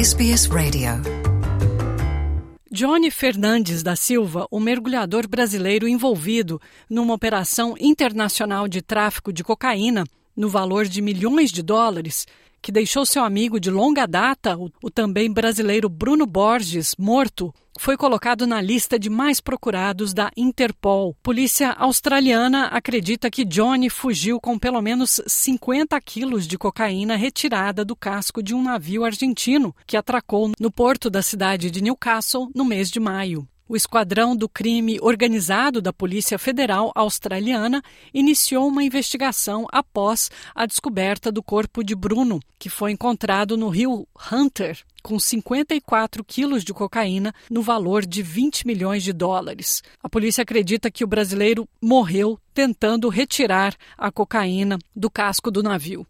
SBS Radio. Johnny Fernandes da Silva, o mergulhador brasileiro envolvido numa operação internacional de tráfico de cocaína no valor de milhões de dólares, que deixou seu amigo de longa data, o, o, também brasileiro Bruno Borges, morto, foi colocado na lista de mais procurados da Interpol. Polícia australiana acredita que Johnny fugiu com pelo menos 50 quilos de cocaína retirada do casco de um navio argentino que atracou no porto da cidade de Newcastle no mês de maio. O Esquadrão do Crime Organizado da Polícia Federal Australiana iniciou uma investigação após a descoberta do corpo de Bruno, que foi encontrado no rio Hunter, com 54 quilos de cocaína no valor de 20 milhões de dólares. A polícia acredita que o brasileiro morreu tentando retirar a cocaína do casco do navio.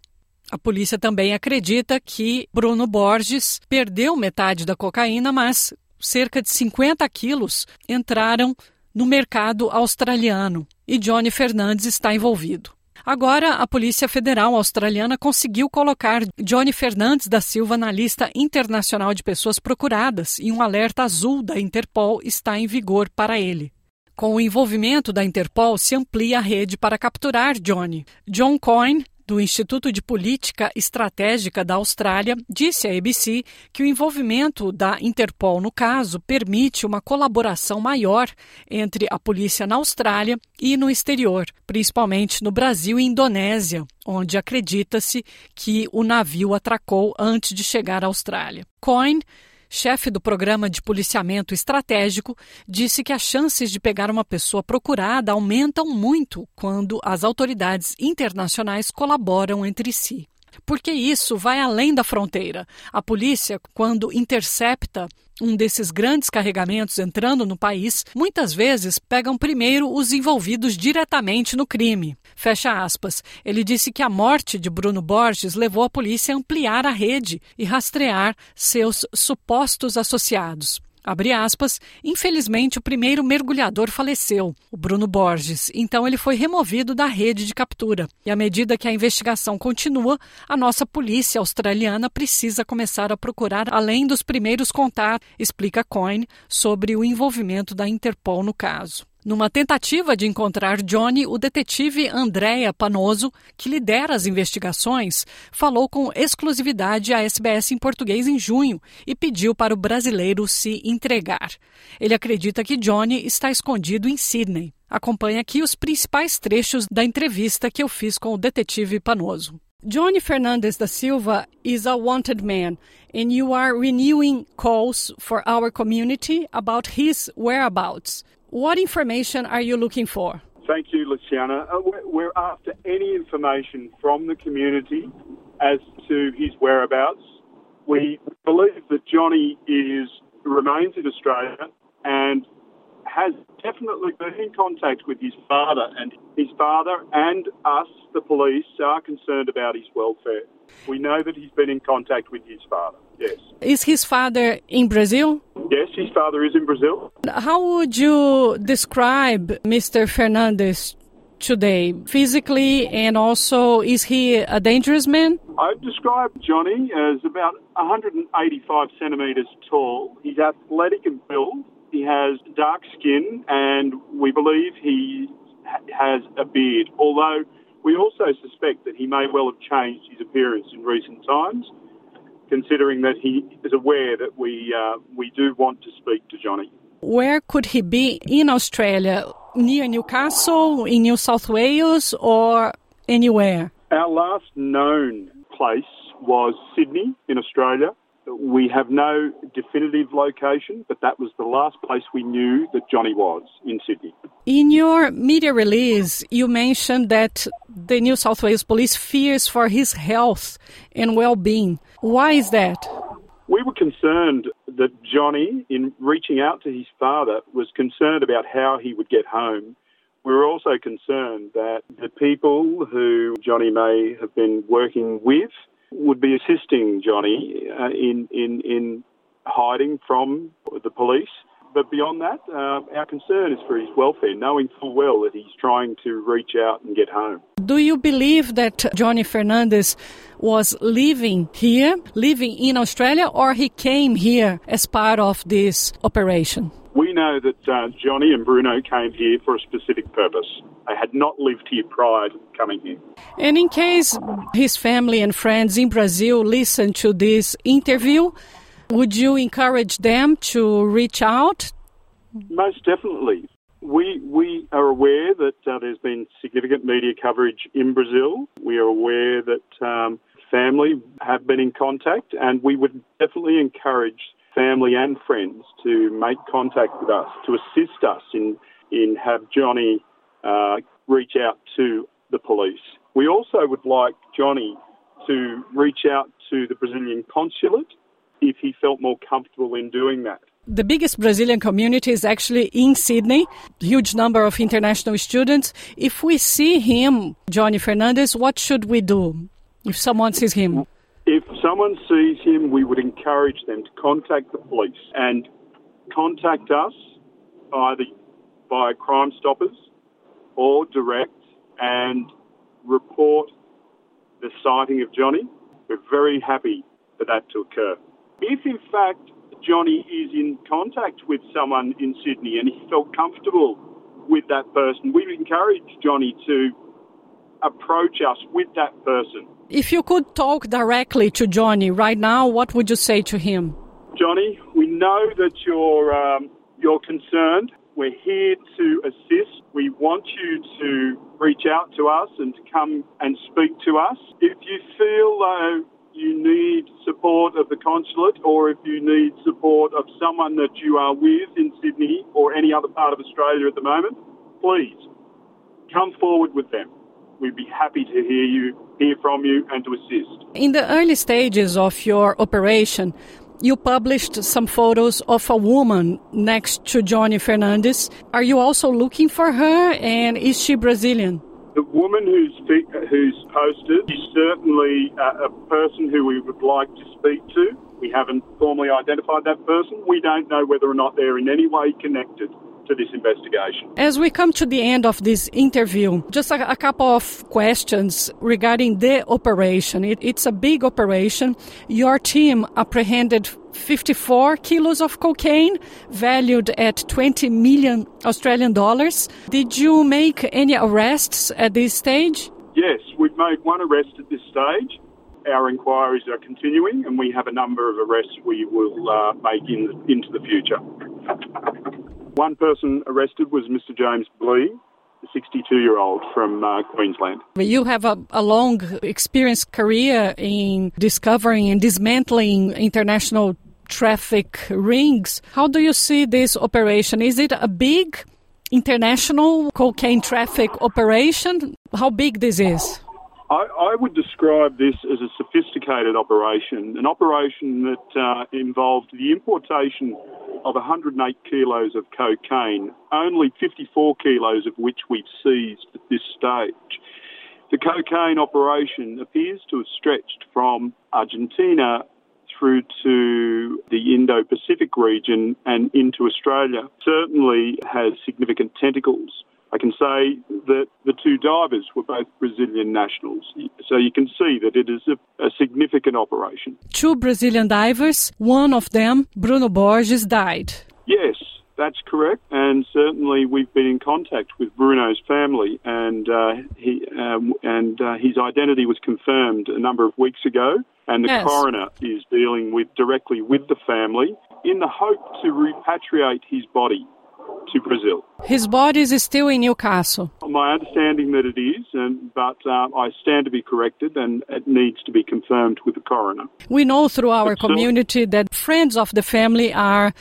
A polícia também acredita que Bruno Borges perdeu metade da cocaína, mas cerca de 50 quilos entraram no mercado australiano e Johnny Fernandes está envolvido. Agora, a Polícia Federal Australiana conseguiu colocar Johnny Fernandes da Silva na lista internacional de pessoas procuradas e um alerta azul da Interpol está em vigor para ele. Com o envolvimento da Interpol, se amplia a rede para capturar Johnny. John Coyne, do Instituto de Política Estratégica da Austrália, disse à ABC que o envolvimento da Interpol no caso permite uma colaboração maior entre a polícia na Austrália e no exterior, principalmente no Brasil e Indonésia, onde acredita-se que o navio atracou antes de chegar à Austrália. Chefe do programa de policiamento estratégico, disse que as chances de pegar uma pessoa procurada aumentam muito quando as autoridades internacionais colaboram entre si. Porque isso vai além da fronteira. A polícia, quando intercepta um desses grandes carregamentos entrando no país, muitas vezes pegam primeiro os envolvidos diretamente no crime. Fecha aspas. Ele disse que a morte de Bruno Borges levou a polícia a ampliar a rede e rastrear seus supostos associados. Abre aspas, infelizmente o primeiro mergulhador faleceu, o Bruno Borges, então ele foi removido da rede de captura. E à medida que a investigação continua, a nossa polícia australiana precisa começar a procurar além dos primeiros contatos, explica Coyne sobre o envolvimento da Interpol no caso. Numa tentativa de encontrar Johnny, o detetive Andréa Panoso, que lidera as investigações, falou com exclusividade à SBS em português em junho e pediu para o brasileiro se entregar. Ele acredita que Johnny está escondido em Sydney. Acompanhe aqui os principais trechos da entrevista que eu fiz com o detetive Panoso. Johnny Fernandes da Silva is a wanted man, and you are renewing calls for our community about his whereabouts. What information are you looking for? Thank you, Luciana. Uh, we're after any information from the community as to his whereabouts. We believe that Johnny is remains in Australia and has definitely been in contact with his father, and his father and us, the police, are concerned about his welfare. We know that he's been in contact with his father. Yes. Is his father in Brazil? Yes, his father is in Brazil. How would you describe Mr. Fernandes today, physically, and also is he a dangerous man? I'd describe Johnny as about 185 centimetres tall. He's athletic and built. He has dark skin, and we believe he has a beard, although we also suspect that he may well have changed his appearance in recent times considering that he is aware that we uh, we do want to speak to Johnny. Where could he be in Australia? Near Newcastle, in New South Wales, or anywhere? Our last known place was Sydney in Australia. We have no definitive location, but that was the last place we knew that Johnny was in Sydney. In your media release, you mentioned that the New South Wales Police fears for his health and well being. Why is that? We were concerned that Johnny, in reaching out to his father, was concerned about how he would get home. We were also concerned that the people who Johnny may have been working with would be assisting Johnny uh, in, in, in hiding from the police. but beyond that, uh, our concern is for his welfare, knowing full well that he's trying to reach out and get home. Do you believe that Johnny Fernandes was living here, living in Australia, or he came here as part of this operation? We know that uh, Johnny and Bruno came here for a specific purpose. They had not lived here prior to coming here. And in case his family and friends in Brazil listen to this interview, would you encourage them to reach out? Most definitely. We, we are aware that uh, there's been significant media coverage in Brazil. We are aware that um, family have been in contact, and we would definitely encourage family and friends to make contact with us, to assist us in, in have Johnny uh, reach out to the police. We also would like Johnny to reach out to the Brazilian consulate if he felt more comfortable in doing that. The biggest Brazilian community is actually in Sydney, huge number of international students. If we see him, Johnny Fernandes, what should we do if someone sees him? If someone sees him, we would encourage them to contact the police and contact us either by Crime Stoppers or direct and report the sighting of Johnny. We're very happy for that to occur. If in fact Johnny is in contact with someone in Sydney and he felt comfortable with that person, we encourage Johnny to approach us with that person. If you could talk directly to Johnny right now, what would you say to him? Johnny, we know that you're um, you're concerned. We're here to assist. We want you to reach out to us and to come and speak to us. If you feel though you need support of the consulate or if you need support of someone that you are with in Sydney or any other part of Australia at the moment, please come forward with them. We'd be happy to hear you, hear from you, and to assist. In the early stages of your operation, you published some photos of a woman next to Johnny Fernandes. Are you also looking for her, and is she Brazilian? The woman who's who's posted is certainly a, a person who we would like to speak to. We haven't formally identified that person. We don't know whether or not they're in any way connected to this investigation. As we come to the end of this interview, just a, a couple of questions regarding the operation. It, it's a big operation. Your team apprehended 54 kilos of cocaine valued at 20 million Australian dollars. Did you make any arrests at this stage? Yes, we've made one arrest at this stage. Our inquiries are continuing, and we have a number of arrests we will uh, make in the, into the future. One person arrested was Mr. James Blee, a 62 year old from uh, Queensland. You have a, a, long experienced career in discovering and dismantling international traffic rings. How do you see this operation? Is it a big international cocaine traffic operation? How big this is? I, I, would describe this as a sophisticated operation, an operation that uh, involved the importation of 108 kilos of cocaine, only 54 kilos of which we've seized at this stage. The cocaine operation appears to have stretched from Argentina through to the Indo Pacific region and into Australia. Certainly has significant tentacles. I can say that the two divers were both Brazilian nationals. So you can see that it is a, a, significant operation. Two Brazilian divers, one of them, Bruno Borges, died. Yes, that's correct. And certainly we've been in contact with Bruno's family, and, uh, he, um, and uh, his identity was confirmed a number of weeks ago. And the yes. coroner is dealing with directly with the family in the hope to repatriate his body to Brazil. His body is still in Newcastle. My understanding that it is, and, but uh, I stand to be corrected, and it needs to be confirmed with the coroner. We know through our but community that friends of the family are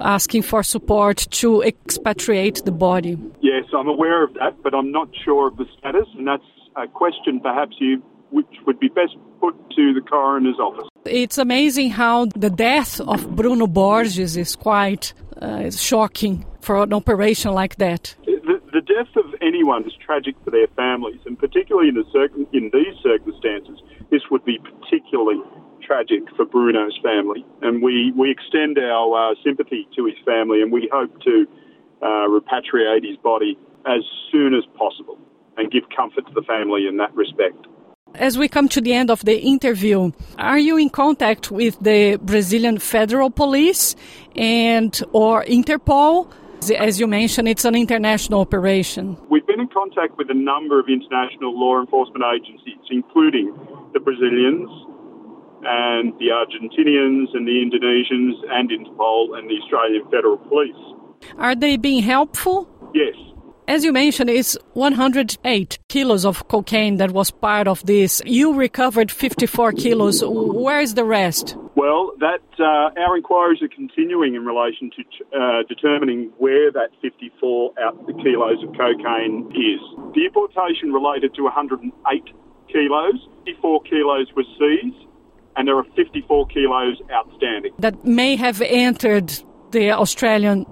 asking for support to expatriate the body. Yes, I'm aware of that, but I'm not sure of the status, and that's a question perhaps you which would be best put to the coroner's office. It's amazing how the death of Bruno Borges is quite uh, shocking for an operation like that. The, the, death of anyone is tragic for their families, and particularly in, the in these circumstances, this would be particularly tragic for Bruno's family, and we, we extend our uh, sympathy to his family, and we hope to uh, repatriate his body as soon as possible and give comfort to the family in that respect. As we come to the end of the interview, are you in contact with the Brazilian Federal Police and or Interpol? As you mentioned, it's an international operation. We've been in contact with a number of international law enforcement agencies, including the Brazilians and the Argentinians and the Indonesians and Interpol and the Australian Federal Police. Are they being helpful? Yes, as you mentioned, it's 108 kilos of cocaine that was part of this. You recovered 54 kilos. Where is the rest? Well, that uh, our inquiries are continuing in relation to uh, determining where that 54 out the kilos of cocaine is. The importation related to 108 kilos. 54 kilos were seized, and there are 54 kilos outstanding. That may have entered the Australian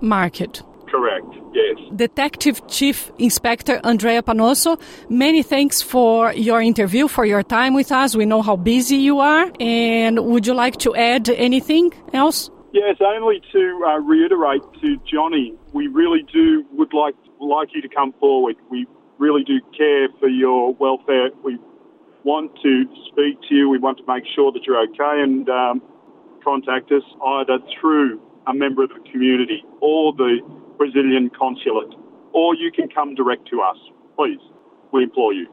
market. Correct, yes. Detective Chief Inspector Andrea Panosso, many thanks for your interview, for your time with us. We know how busy you are. And would you like to add anything else? Yes, only to uh, reiterate to Johnny, we really do would like like you to come forward. We really do care for your welfare. We want to speak to you. We want to make sure that you're okay and um, contact us either through a member of the community or the Brazilian consulate, or you can come direct to us. Please, we implore you.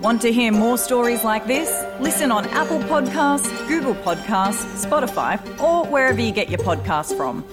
Want to hear more stories like this? Listen on Apple Podcasts, Google Podcasts, Spotify, or wherever you get your podcasts from.